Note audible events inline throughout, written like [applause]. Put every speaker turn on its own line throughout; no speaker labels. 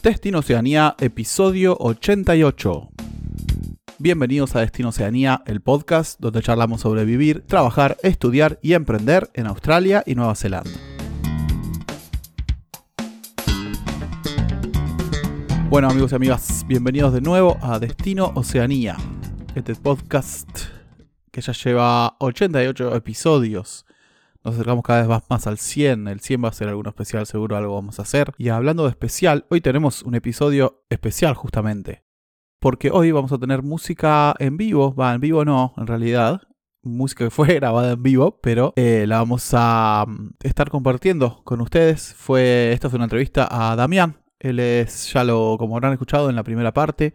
Destino Oceanía, episodio 88. Bienvenidos a Destino Oceanía, el podcast donde charlamos sobre vivir, trabajar, estudiar y emprender en Australia y Nueva Zelanda. Bueno amigos y amigas, bienvenidos de nuevo a Destino Oceanía, este podcast que ya lleva 88 episodios. Nos acercamos cada vez más, al 100. El 100 va a ser algo especial, seguro algo vamos a hacer. Y hablando de especial, hoy tenemos un episodio especial justamente. Porque hoy vamos a tener música en vivo. Va, en vivo no, en realidad. Música que fue [laughs] grabada en vivo, pero eh, la vamos a mm, estar compartiendo con ustedes. Fue, esta fue una entrevista a Damián. Él es, ya lo, como habrán escuchado en la primera parte,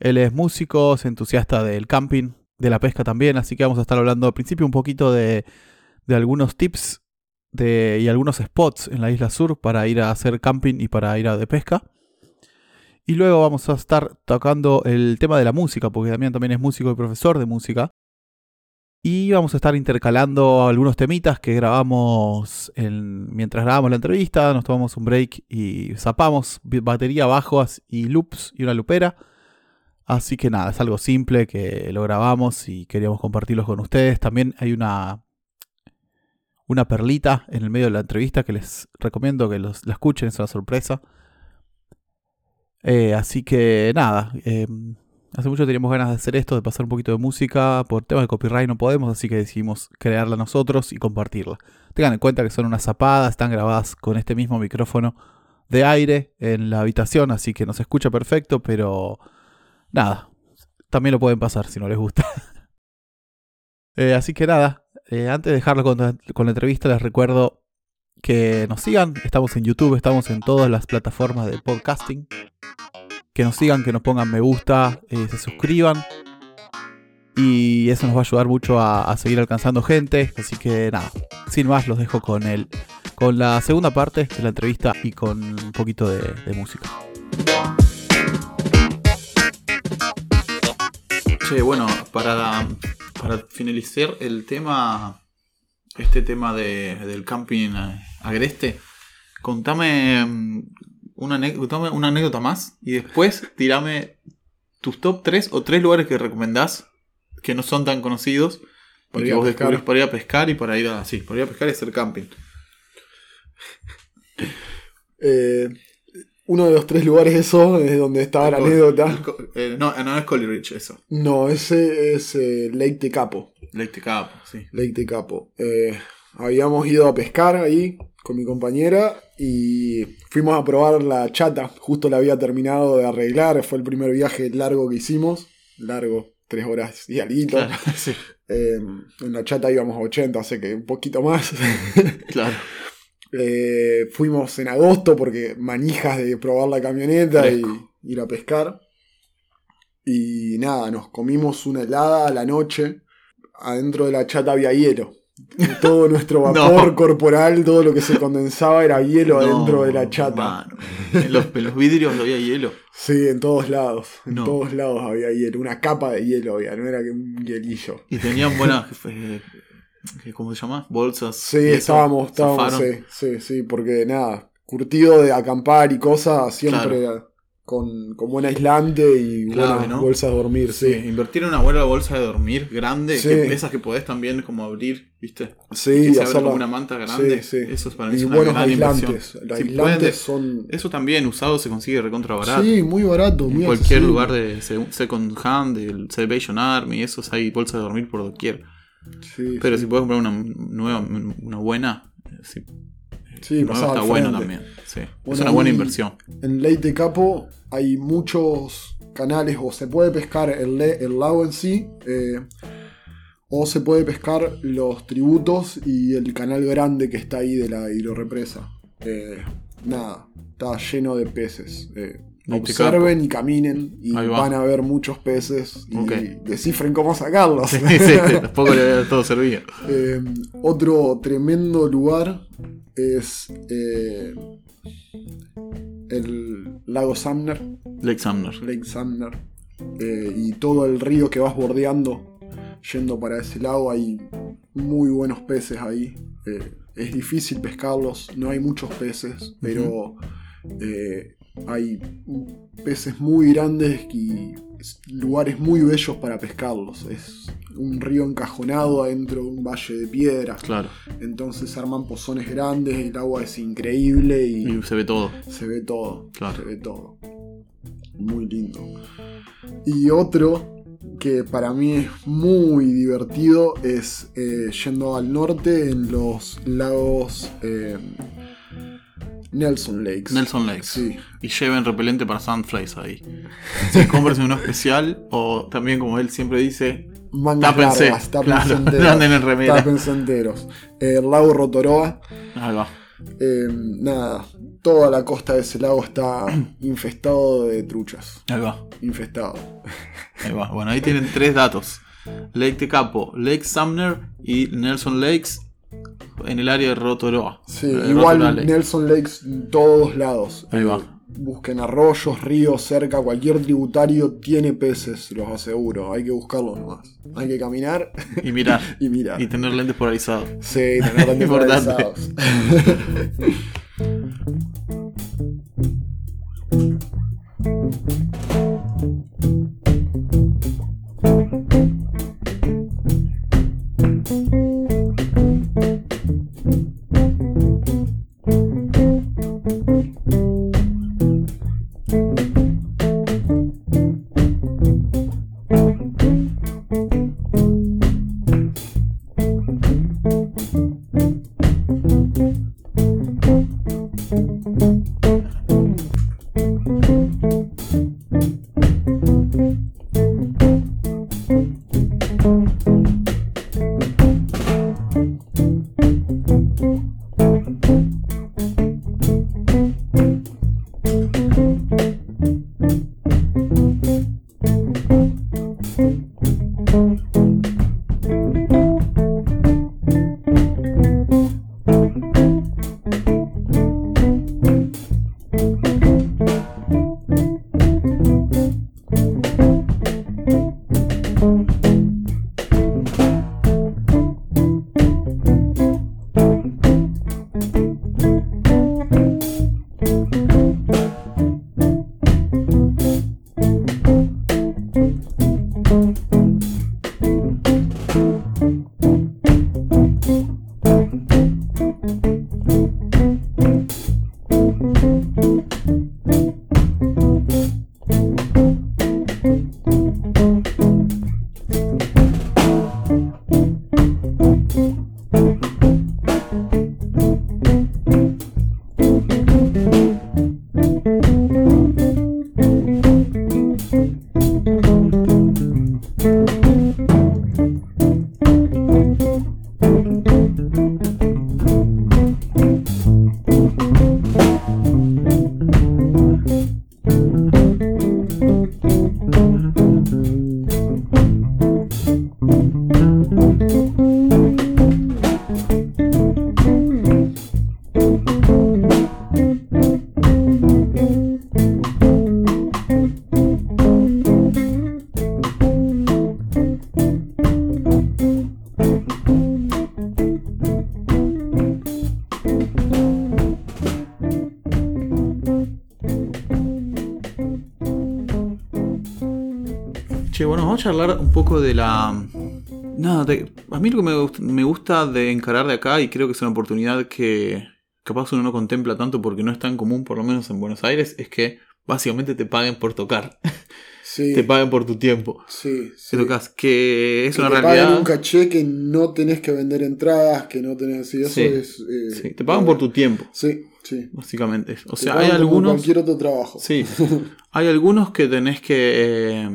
él es músico, es entusiasta del camping, de la pesca también, así que vamos a estar hablando al principio un poquito de de algunos tips de, y algunos spots en la isla sur para ir a hacer camping y para ir a de pesca. Y luego vamos a estar tocando el tema de la música, porque Damián también es músico y profesor de música. Y vamos a estar intercalando algunos temitas que grabamos mientras grabamos la entrevista. Nos tomamos un break y zapamos batería, bajos y loops y una lupera. Así que nada, es algo simple que lo grabamos y queríamos compartirlo con ustedes. También hay una una perlita en el medio de la entrevista que les recomiendo que los, la escuchen, es una sorpresa. Eh, así que nada, em, hace mucho teníamos ganas de hacer esto, de pasar un poquito de música. Por temas de copyright no podemos, así que decidimos crearla nosotros y compartirla. Tengan en cuenta que son unas zapadas, están grabadas con este mismo micrófono de aire en la habitación, así que no se escucha perfecto, pero nada, también lo pueden pasar si no les gusta. [laughs] Eh, así que nada, eh, antes de dejarlo con, la entrevista, les recuerdo que nos sigan. Estamos en YouTube, estamos en todas las plataformas de podcasting. Que nos sigan, que nos pongan me gusta, eh, se suscriban. Y eso nos va a ayudar mucho a, seguir alcanzando gente. Así que nada, sin más, los dejo con, el, con la segunda parte de la entrevista y con un poquito de, música. Che, bueno, para para finalizar el tema, este tema de, del camping agreste, contame mm, una, una anécdota más y después tirame tus top 3 o 3 lugares que recomendás que no son tan conocidos. Porque vos descubrís para ir a pescar y para ir a. Sí, para ir a pescar y hacer camping.
Eh, uno de los tres lugares eso es donde estaba la anécdota.
Eh, no, no es Colly Ridge eso.
No, ese es eh, Lake Tecapo.
Lake Tecapo, sí.
Lake Tecapo. Eh, habíamos ido a pescar ahí con mi compañera y fuimos a probar la chata. Justo la había terminado de arreglar. Fue el primer viaje largo que hicimos. Largo, tres horas y algo. [laughs] en la chata íbamos a 80, así que un poquito más.
claro. [laughs]
Eh, fuimos en agosto porque manijas de probar la camioneta y ir a pescar. Y nada, nos comimos una helada a la noche. Adentro de la chata había hielo. Todo [laughs] nuestro vapor corporal, todo lo que se condensaba era hielo [laughs] adentro de la chata.
En los, vidrios había hielo.
Sí, en todos lados. En todos lados había hielo. Una capa de hielo había, no era que un hielillo.
Y tenían buenas [laughs] ¿cómo se llama? Bolsas.
Sí, estábamos, estábamos, sí, sí, sí, porque nada, curtido de acampar y cosas, siempre con, con, buen aislante y buenas bolsas de dormir, sí.
Invertir en una buena bolsa de dormir grande, que, esas que podés también como abrir, ¿viste?
Sí,
y como una manta grande. Eso es para mí y una buenos
aislantes. Los aislantes son.
Eso también usado se consigue recontra barato.
Sí, muy barato.
En cualquier lugar de Second Hand, del Salvation Army, esos hay bolsas de dormir por doquier. Pero si puedes comprar una nueva, una buena, sí.
Sí, está
bueno también. es una buena inversión.
En Leite Capo hay muchos canales, o se puede pescar el, el lago en sí, eh, o se puede pescar los tributos y el canal grande que está ahí de la hidrorepresa. Eh, nada, está lleno de peces. Eh, observen y caminen y van a ver muchos peces y descifren cómo sacarlos.
Sí, sí, tampoco le todo servido.
Eh, otro tremendo lugar es eh, el lago Sumner.
Lake Sumner.
Lake Sumner. Eh, y todo el río que vas bordeando yendo para ese lago hay muy buenos peces ahí. es difícil pescarlos, no hay muchos peces, pero Hay peces muy grandes y lugares muy bellos para pescarlos. Es un río encajonado adentro de un valle de piedra.
Claro.
Entonces arman pozones grandes, el agua es increíble y,
Y se ve todo.
se ve todo.
Claro.
Se ve todo. Muy lindo. Y otro que para mí es muy divertido es eh, yendo al norte en los lagos eh, Nelson Lakes.
Nelson Lakes.
Sí.
Y lleven repelente para Sandflies ahí. Si compres uno especial o también como él siempre dice,
Mangas
Tápense,
largas, tápense
claro,
enteros. [laughs] Tápense enteros. Eh, el lago Rotoroa.
ahí va.
eh, nada, toda la costa de ese lago está [clears throat] infestado de truchas.
Ahí va.
Infestado.
Ahí va. Bueno, ahí tienen tres datos. Lake Tecapo, Lake Sumner y Nelson Lakes en el área de Rotorua.
Sí,
Eh,
igual
Rotorua Lake.
Nelson Lakes en todos lados.
Ahí va.
Eh, busquen arroyos, ríos cerca, cualquier tributario tiene peces, los aseguro. Hay que buscarlos nomás. Hay que caminar
Y mirar. [laughs]
y mirar.
y tener lentes polarizados.
Sí, tener lentes [laughs] polarizados. [laughs]
vamos a charlar un poco de la. Nada, de- a mí lo que me, me gusta de encarar de acá, y creo que es una oportunidad que capaz uno no contempla tanto porque no es tan común, por lo menos en Buenos Aires, es que básicamente te paguen por tocar,
Sí, [laughs]
te paguen por tu tiempo.
sí,
Que
sí.
tocas, que es
Que
una
te
realidad.
un caché que no tenés que vender entradas, que no tenés. Sí, eso
Sí,
es. eh,
Sí, te pagan por tu tiempo,
Sí, sí.
básicamente. O
Te
sea,
pagan
hay
como
algunos.
cualquier otro trabajo.
Sí, [laughs] hay algunos que tenés que. eh,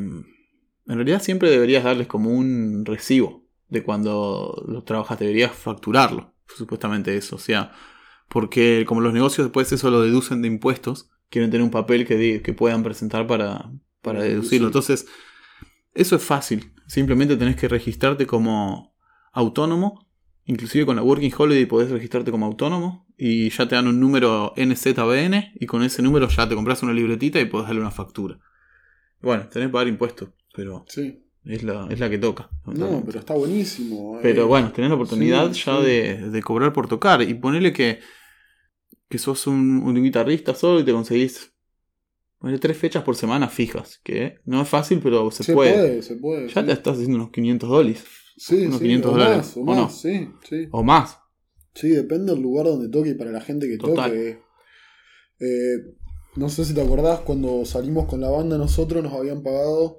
en realidad siempre deberías darles como un recibo de cuando lo trabajas, deberías facturarlo, supuestamente eso. O sea, porque como los negocios después eso lo deducen de impuestos, quieren tener un papel que, que puedan presentar para, para deducirlo.
deducir.
Entonces, eso es fácil. Simplemente tenés que registrarte como autónomo. Inclusive con la Working Holiday podés registrarte como autónomo y ya te dan un número NZBN y con ese número ya te compras una libretita y podés darle una factura. Bueno, tenés que pagar impuestos, pero
Sí.
es la, es la que toca.
No, pero está buenísimo. eh.
Pero bueno, tenés la oportunidad
sí,
ya
sí.
De, de cobrar por tocar y ponerle que, que sos un, un guitarrista solo y te conseguís Ponele tres fechas por semana fijas, que no es fácil, pero se,
Se
puede.
puede, se puede.
Ya te estás haciendo unos 500 dólares.
Sí,
unos
sí,
500
o
dólares,
Más, o
¿o
más,
no?
sí, sí.
O más.
Sí, depende del lugar donde toque y para la gente que
Total.
toque. Eh, no sé si te acordás, cuando salimos con la banda nosotros nos habían pagado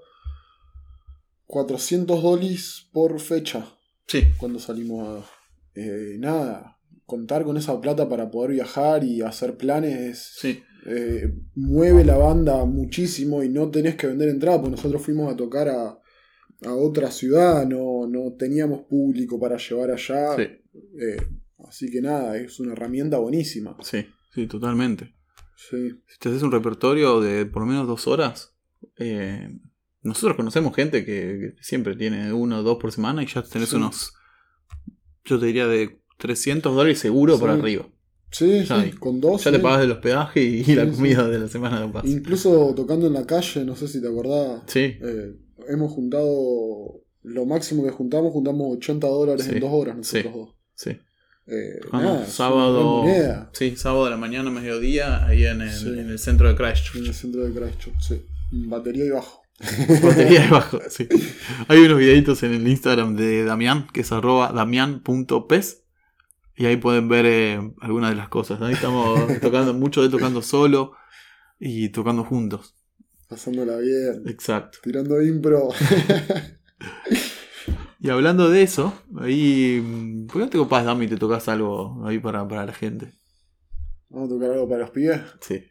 400 dólares por fecha
Sí.
cuando salimos a... eh, nada, contar con esa plata para poder viajar y hacer planes
Sí.
eh, mueve la banda muchísimo y no tenés que vender entrada, porque nosotros fuimos a tocar a, a otra ciudad, no, no teníamos público para llevar allá.
Sí.
eh, así que nada, es una herramienta buenísima.
Sí. Sí, totalmente.
Sí,
Si te haces un repertorio de por lo menos dos horas, eh, nosotros conocemos gente que, que siempre tiene uno o dos por semana y ya tenés
Sí.
unos, yo te diría de 300 dólares seguro
Sí.
para arriba.
sí, sí, con dos.
Ya te pagas el hospedaje y, la comida de la semana de paz.
Incluso tocando en la calle, no sé si te acordás,
Sí,
eh, hemos juntado, lo máximo que juntamos, juntamos 80 dólares en dos horas nosotros dos.
sí.
Eh, nada,
sábado, sí, sábado de la mañana, mediodía, ahí en el,
Sí.
en el centro de
en
Christchurch.
el centro de Christchurch, sí. Batería y bajo. [laughs]
Batería debajo, sí. Hay unos videitos en el Instagram de Damián, que es arroba damián.pes. Y ahí pueden ver eh, algunas de las cosas. Ahí estamos [laughs] tocando mucho de tocando solo y tocando juntos.
Pasándola bien.
Exacto.
Tirando impro. [laughs]
Y hablando de eso, ahí. ¿Por qué no te copás, Dami, y te tocas algo ahí para, para la gente?
Vamos a tocar algo para los pibes.
Sí.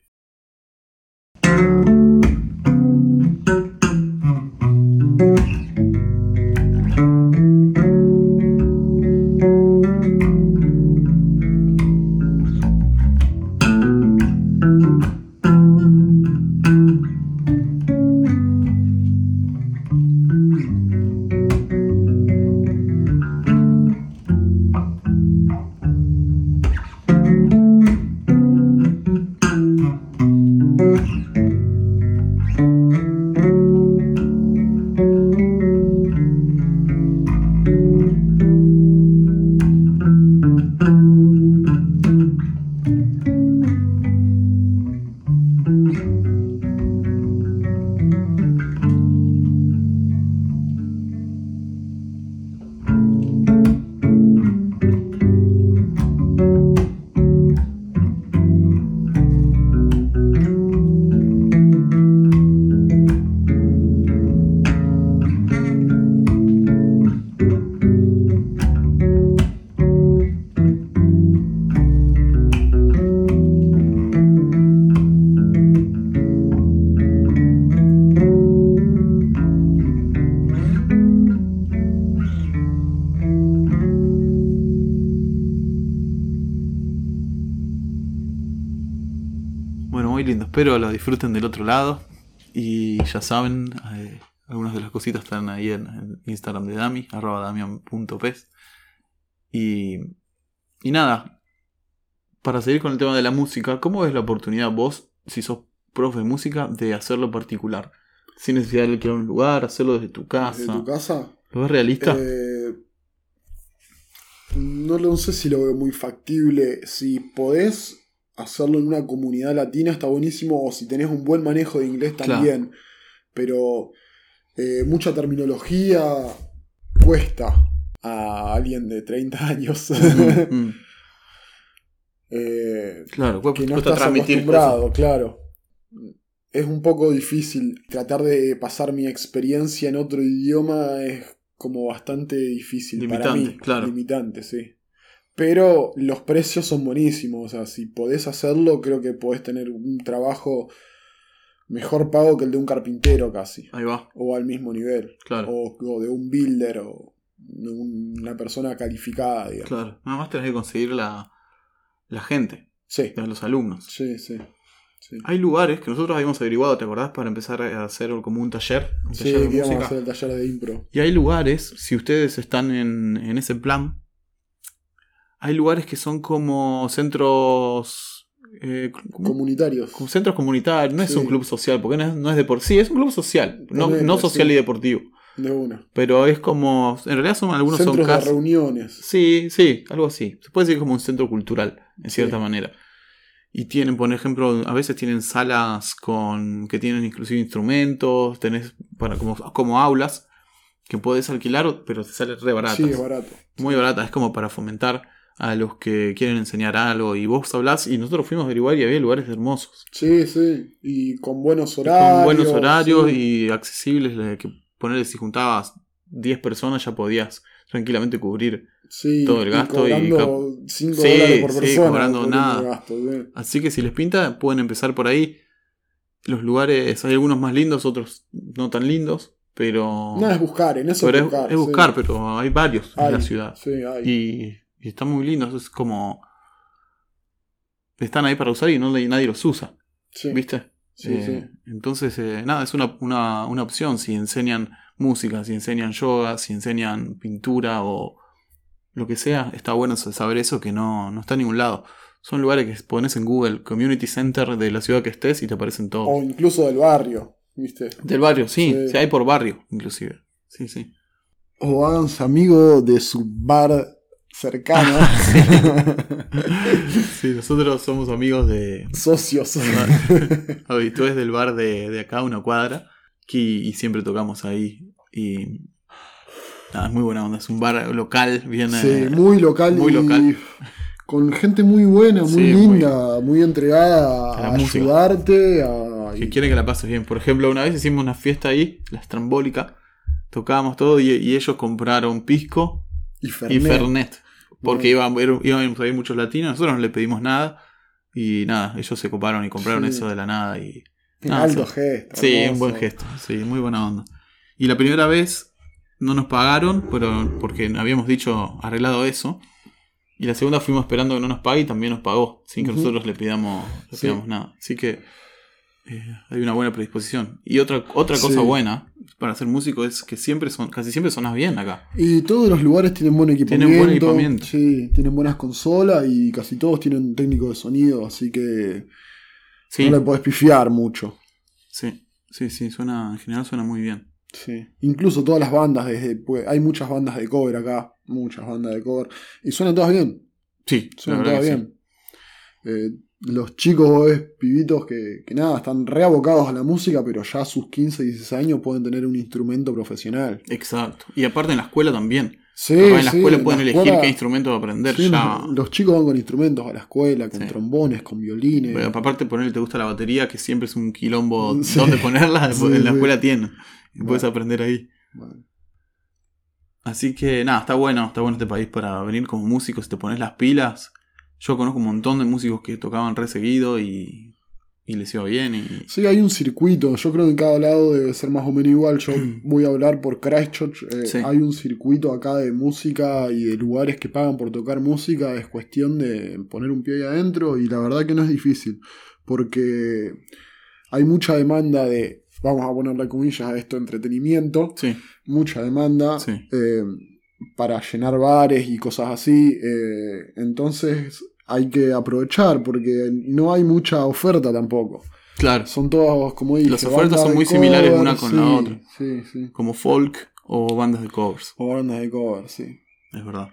Otro lado. Y ya saben, eh, algunas de las cositas están ahí en, en Instagram de Dami, arroba damian.pes. Y, y nada, para seguir con el tema de la música, ¿cómo ves la oportunidad vos, si sos profe de música, de hacerlo particular? Sin necesidad de ir a un lugar, hacerlo desde tu casa.
¿De tu casa?
¿Lo ves realista?
Eh, no lo sé si lo veo muy factible. Si podés hacerlo en una comunidad latina está buenísimo. O si tenés un buen manejo de inglés
Claro.
también. Pero eh, mucha terminología cuesta a alguien de 30 [laughs] años.
Mm, mm. [laughs]
Eh,
Claro,
que no estás acostumbrado, claro. Es un poco difícil. Tratar de pasar mi experiencia en otro idioma es como bastante difícil para
Limitante,
mí.
claro.
Limitante, sí. Pero los precios son buenísimos. O sea, si podés hacerlo, creo que podés tener un trabajo mejor pago que el de un carpintero casi.
Ahí va,
O al mismo nivel.
claro.
O, o de un builder o de un- una persona calificada, digamos.
Claro. Nada más tenés que conseguir la, la gente,
Sí,
los alumnos.
sí, sí. sí.
Hay lugares que nosotros habíamos averiguado, ¿te acordás? Para empezar a hacer como un taller, un
Sí,
taller de
que íbamos a
música.
hacer el taller de impro.
Y hay lugares, si ustedes están en, en ese plan, hay lugares que son como centros. eh,
Comunitarios.
como centros comunitarios, no es un club social, porque no es, no es de por sí, es un club social, no, no social
sí.
y deportivo.
De una.
Pero es como. En realidad son algunos
Centros
son
de reuniones.
Sí, sí, algo así. Se puede decir como un centro cultural, en cierta
Sí.
manera. Y tienen, por ejemplo, a veces tienen salas con que tienen inclusive instrumentos, tenés para como, como aulas que podés alquilar, pero te sale re barato.
Sí, es barato.
Muy barata, es como para fomentar a los que quieren enseñar algo. Y vos hablás, y nosotros fuimos a averiguar y había lugares hermosos.
Sí, sí. Y con buenos horarios.
Con buenos horarios
sí.
y accesibles, que ponerle si juntabas 10 personas ya podías tranquilamente cubrir.
Sí,
todo el gasto y
cobrando 5
Sí,
dólares por
sí,
persona.
cobrando
por
nada.
gasto.
Así que si les pinta, pueden empezar por ahí. Los lugares, hay algunos más lindos, otros no tan lindos, pero...
No, es buscar, en eso
pero
es buscar.
es buscar, pero hay varios en la ciudad.
Sí, hay.
Y, y están muy lindos, es como... Están ahí para usar y no, nadie los usa,
sí.
¿viste?
Sí,
Eh,
sí.
Entonces, eh, nada, es una, una, una opción si enseñan música, si enseñan yoga, si enseñan pintura o lo que sea. Está bueno saber eso que no, no está en ningún lado. Son lugares que pones en Google, Community Center de la ciudad que estés y te aparecen todos.
O incluso del barrio, ¿viste?
Del barrio, sí,
Sí.
sí, hay por barrio, inclusive. Sí, sí.
O háganse amigo de su bar cercano. [laughs]
Sí, nosotros somos amigos de
Socios.
habitués del bar de, de acá, una cuadra, que, y siempre tocamos ahí. Y nada, es muy buena onda, es un bar local, bien...
Sí,
eh,
muy local
muy
y
local.
con gente muy buena, muy
Sí,
linda, muy, entregada
A
ayudarte. A...
que quiere que la pases bien. Por ejemplo, una vez hicimos una fiesta ahí, la estrambólica, tocábamos todo y, y ellos compraron pisco
y Fernet.
y Fernet. Porque iban, íbamos a ir muchos latinos, nosotros no le pedimos nada. Y nada, ellos se coparon y compraron
Sí.
eso de la nada. Y,
Un alto
sí.
gesto.
sí,
hermoso.
un buen gesto. Sí, muy buena onda. Y la primera vez no nos pagaron, pero porque habíamos dicho arreglado eso. Y la segunda fuimos esperando que no nos pague y también nos pagó, sin que nosotros le pidamos, le
Sí.
pidamos nada. Así que eh, hay una buena predisposición. Y otra, otra cosa
Sí.
buena para ser músico es que siempre son, casi siempre sonas bien acá.
Y todos los lugares tienen buen equipamiento.
Tienen buen equipamiento.
Sí, tienen buenas consolas y casi todos tienen técnico de sonido, así que
Sí,
no le podés pifiar mucho.
sí, sí, sí, suena, en general suena muy bien.
Sí. Incluso todas las bandas, desde, pues, hay muchas bandas de cover acá, muchas bandas de cover, y suenan todas bien,
Sí,
suenan todas
que sí.
bien. Eh, los chicos, ves, pibitos que, que nada, están reabocados a la música, pero ya a sus 15, 16 años pueden tener un instrumento profesional.
Exacto. Y aparte en la escuela también.
Sí,
en la
sí,
escuela
en
pueden
la
elegir qué instrumento aprender
sí,
ya.
los, los chicos van con instrumentos a la escuela, con
Sí.
trombones, con violines.
Pero aparte ponerle te gusta la batería, que siempre es un quilombo
Sí.
dónde ponerla, [laughs] en la escuela tiene. Y puedes
Bueno.
aprender ahí.
Bueno,
Así que nada, está bueno, está bueno este país para venir como músico, si te pones las pilas. Yo conozco un montón de músicos que tocaban re seguido y, y les iba bien. Y,
Sí, hay un circuito. Yo creo que en cada lado debe ser más o menos igual. Yo [clears throat] voy a hablar por Christchurch. eh,
Sí.
Hay un circuito acá de música y de lugares que pagan por tocar música. Es cuestión de poner un pie ahí adentro y la verdad que no es difícil. Porque hay mucha demanda de, vamos a ponerle comillas a esto, entretenimiento.
sí,
Mucha demanda
Sí.
eh, para llenar bares y cosas así. eh, entonces hay que aprovechar porque no hay mucha oferta tampoco.
claro.
Son todos, como dije,
Las ofertas son muy similares una con
sí,
la otra.
Sí, sí.
Como folk o bandas de covers,
O bandas de cover, sí.
es verdad.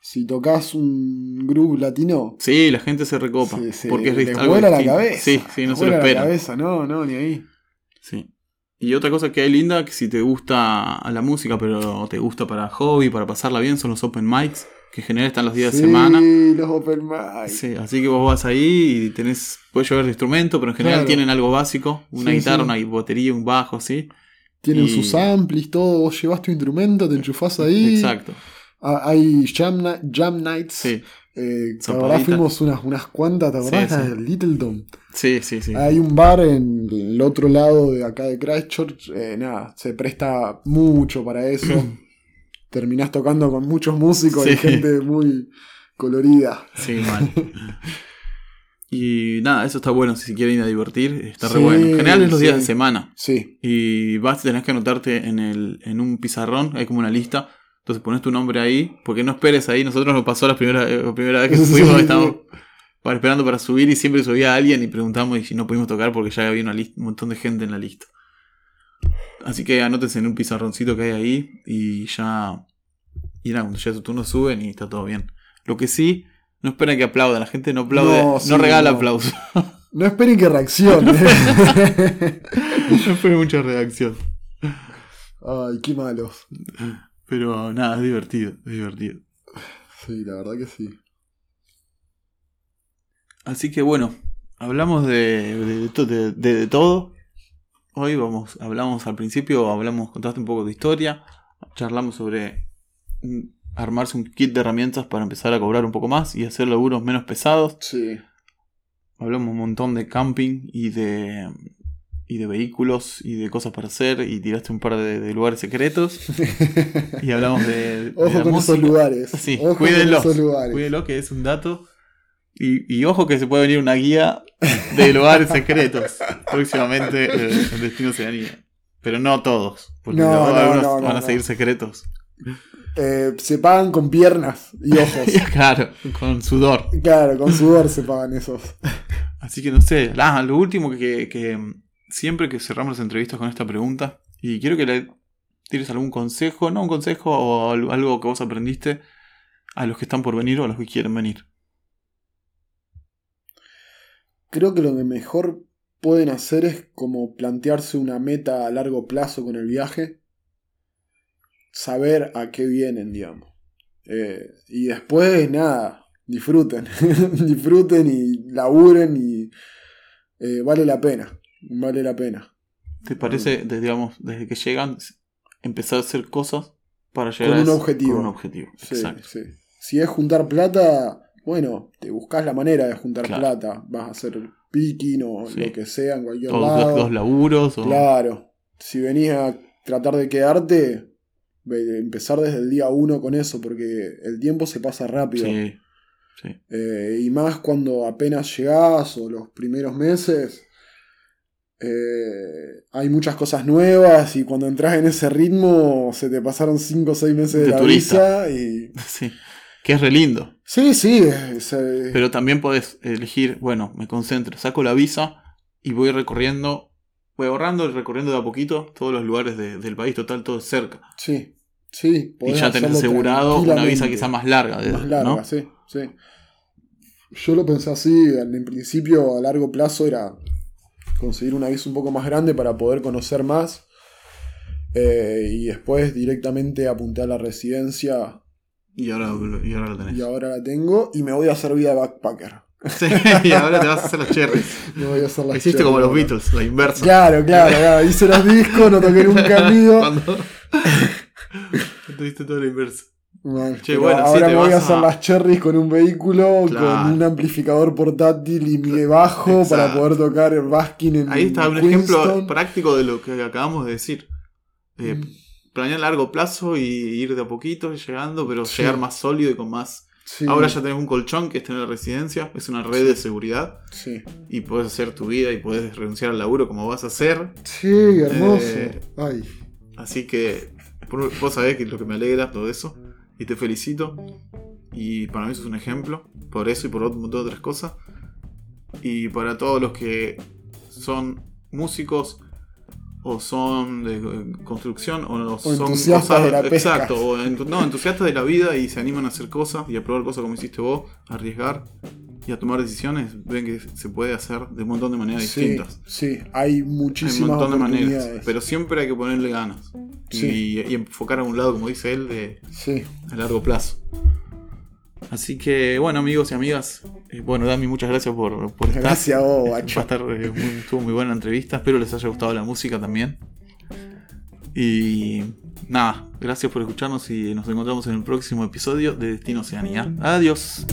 Si tocas un groove latino,
Sí, la gente se recopa.
sí, sí,
porque es
les
algo
vuela la
distinto.
cabeza.
Sí, sí, no se lo
vuela la cabeza, no, no, ni ahí.
Sí. Y otra cosa que hay linda, que si te gusta la música, pero te gusta para hobby, para pasarla bien, son los open mics, que en general están los días
sí,
de semana.
los open mic.
Sí, así que vos vas ahí y tenés, puedes llevar de instrumento, pero en general
Claro.
tienen algo básico, una
Sí,
guitarra,
sí.
una batería, un bajo, ¿sí?
Tienen
y-
sus amplis, todo. Vos llevas tu instrumento, te enchufás ahí.
Exacto.
Ah, Hay jam, jam nights.
Sí,
Eh, ¿te
Zampadita.
acordás? Fuimos unas, unas cuantas, ¿te acordás?
Sí, sí. Sí, sí, sí.
Hay un bar en el otro lado de acá de Christchurch, eh, nada, se presta mucho para eso. [clears throat] Terminás tocando con muchos músicos y gente muy colorida.
Sí, mal. [laughs] y nada, eso está bueno si se quieren ir a divertir, está re bueno. En general es los días de semana.
Sí,
Y vas, tenés que anotarte en, el, en un pizarrón, hay como una lista. Entonces pones tu nombre ahí, porque no esperes ahí. Nosotros nos pasó la primera, eh, la primera vez que [laughs]
Sí.
fuimos, estábamos para- esperando para subir y siempre subía alguien y preguntamos y si no pudimos tocar porque ya había una un montón de gente en la lista. Así que anótense en un pizarroncito que hay ahí y ya. Y nada, cuando llegue su turno suben y está todo bien. Lo que sí, No esperen que aplaudan, la gente no aplaude,
No,
regala
no.
aplauso.
No esperen que reaccione. [laughs] [laughs]
no esperen mucha reacción.
Ay, qué malos.
Pero nada, es divertido, es divertido.
Sí, la verdad que sí.
Así que bueno, hablamos de, de, de de- todo. Hoy vamos, hablamos al principio, hablamos, contaste un poco de historia, charlamos sobre armarse un kit de herramientas para empezar a cobrar un poco más y hacer laburos menos pesados.
Sí.
Hablamos un montón de camping y de y de vehículos y de cosas para hacer y tiraste un par de, de lugares secretos y hablamos de, de [laughs]
Ojo con esos
música.
lugares.
Sí,
Ojo
cuídenlos.
con esos lugares.
Cuídenlo, que es un dato. Y, y ojo que se puede venir una guía de lugares secretos próximamente eh, en Destino Oceanía. Pero no todos, porque
No, no,
algunos
no, no,
van a seguir secretos.
Eh, se pagan con piernas y [laughs] ojos.
claro, con sudor.
claro, con sudor se pagan esos.
Así que no sé. Ah, lo último que, que siempre que cerramos las entrevistas con esta pregunta, y quiero que le tires algún consejo, no un consejo o al- algo que vos aprendiste a los que están por venir o a los que quieren venir.
Creo que lo que mejor pueden hacer es como plantearse una meta a largo plazo con el viaje. Saber a qué vienen, digamos. Eh, y después, nada, disfruten. [laughs] disfruten y laburen y eh, vale la pena. Vale la pena.
¿Te parece, desde, digamos, desde que llegan, empezar a hacer cosas para llegar
Con
a
un
eso?
objetivo.
Con un objetivo,
Sí,
exacto.
sí. Si es juntar plata, bueno, te buscas la manera de juntar
Claro.
plata. Vas a hacer picking o
Sí.
lo que sea en cualquier
Todos
lado.
los, laburos. O...
Claro. Si venís a tratar de quedarte, empezar desde el día uno con eso, porque el tiempo se pasa rápido.
Sí, sí.
Eh, y más cuando apenas llegás o los primeros meses. Eh, hay muchas cosas nuevas y cuando entras en ese ritmo se te pasaron 5 o 6 meses de,
De
la
turista.
visa y... [laughs]
Sí. Que es re lindo.
Sí, sí. es, eh,
Pero también podés elegir, bueno, me concentro, saco la visa y voy recorriendo, voy ahorrando y recorriendo de a poquito todos los lugares de- del país, total, todo cerca.
sí, sí.
Y ya tenés asegurado una visa quizá más larga. de-
Más larga,
¿no?
sí, sí. Yo lo pensé así, en principio a largo plazo era conseguir una visa un poco más grande para poder conocer más. eh, y después directamente apunté a la residencia
Y ahora, y ahora lo tenés.
y ahora la tengo y me voy a hacer vida backpacker.
Sí, y ahora te vas a hacer los cherries. [laughs]
Me voy a hacer la
Hiciste como los Beatles, la inversa.
Claro, claro, claro. Hice los discos, no toqué nunca mío. [laughs]
Cuando... [laughs] Te diste todo la inversa.
Bueno,
Che,
pero
bueno, sí,
ahora me voy a hacer
a-
las cherries con un vehículo,
Claro.
con un amplificador portátil y mi bajo
Exacto.
para poder tocar el basking en
Ahí está un ejemplo práctico de lo que acabamos de decir. Eh,
Mm.
planear a largo plazo y ir de a poquito llegando, pero
Sí.
llegar más sólido y con más.
Sí,
Ahora ya tenés un colchón que es tener residencia, es una red de seguridad
Sí,
y puedes hacer tu vida y puedes renunciar al laburo como vas a hacer.
sí hermoso.
Eh,
Ay,
Así que vos sabés que es lo que me alegra todo eso y te felicito. Y para mí eso es un ejemplo, por eso y por montón de otras cosas. Y para todos los que son músicos o son de eh, construcción o, son
entusiastas de la pesca.
Exacto, o entu- no, entusiastas de la vida y se animan a hacer cosas y a probar cosas como hiciste vos, a arriesgar y a tomar decisiones, ven que se puede hacer de un montón de maneras
sí,
distintas.
sí, hay
Hay un
muchísimas
montón de maneras, pero siempre hay que ponerle ganas.
Sí.
Y, y enfocar a un lado, como dice él, de
Sí,
a largo plazo. Así que, bueno, amigos y amigas, eh, bueno, Dami, muchas gracias por, por estar.
gracias a vos, [laughs]
Va a
guacho.
estar, eh, muy- estuvo muy buena la entrevista. Espero les haya gustado la música también. Y nada, gracias por escucharnos y nos encontramos en el próximo episodio de Destino Oceanía. Adiós.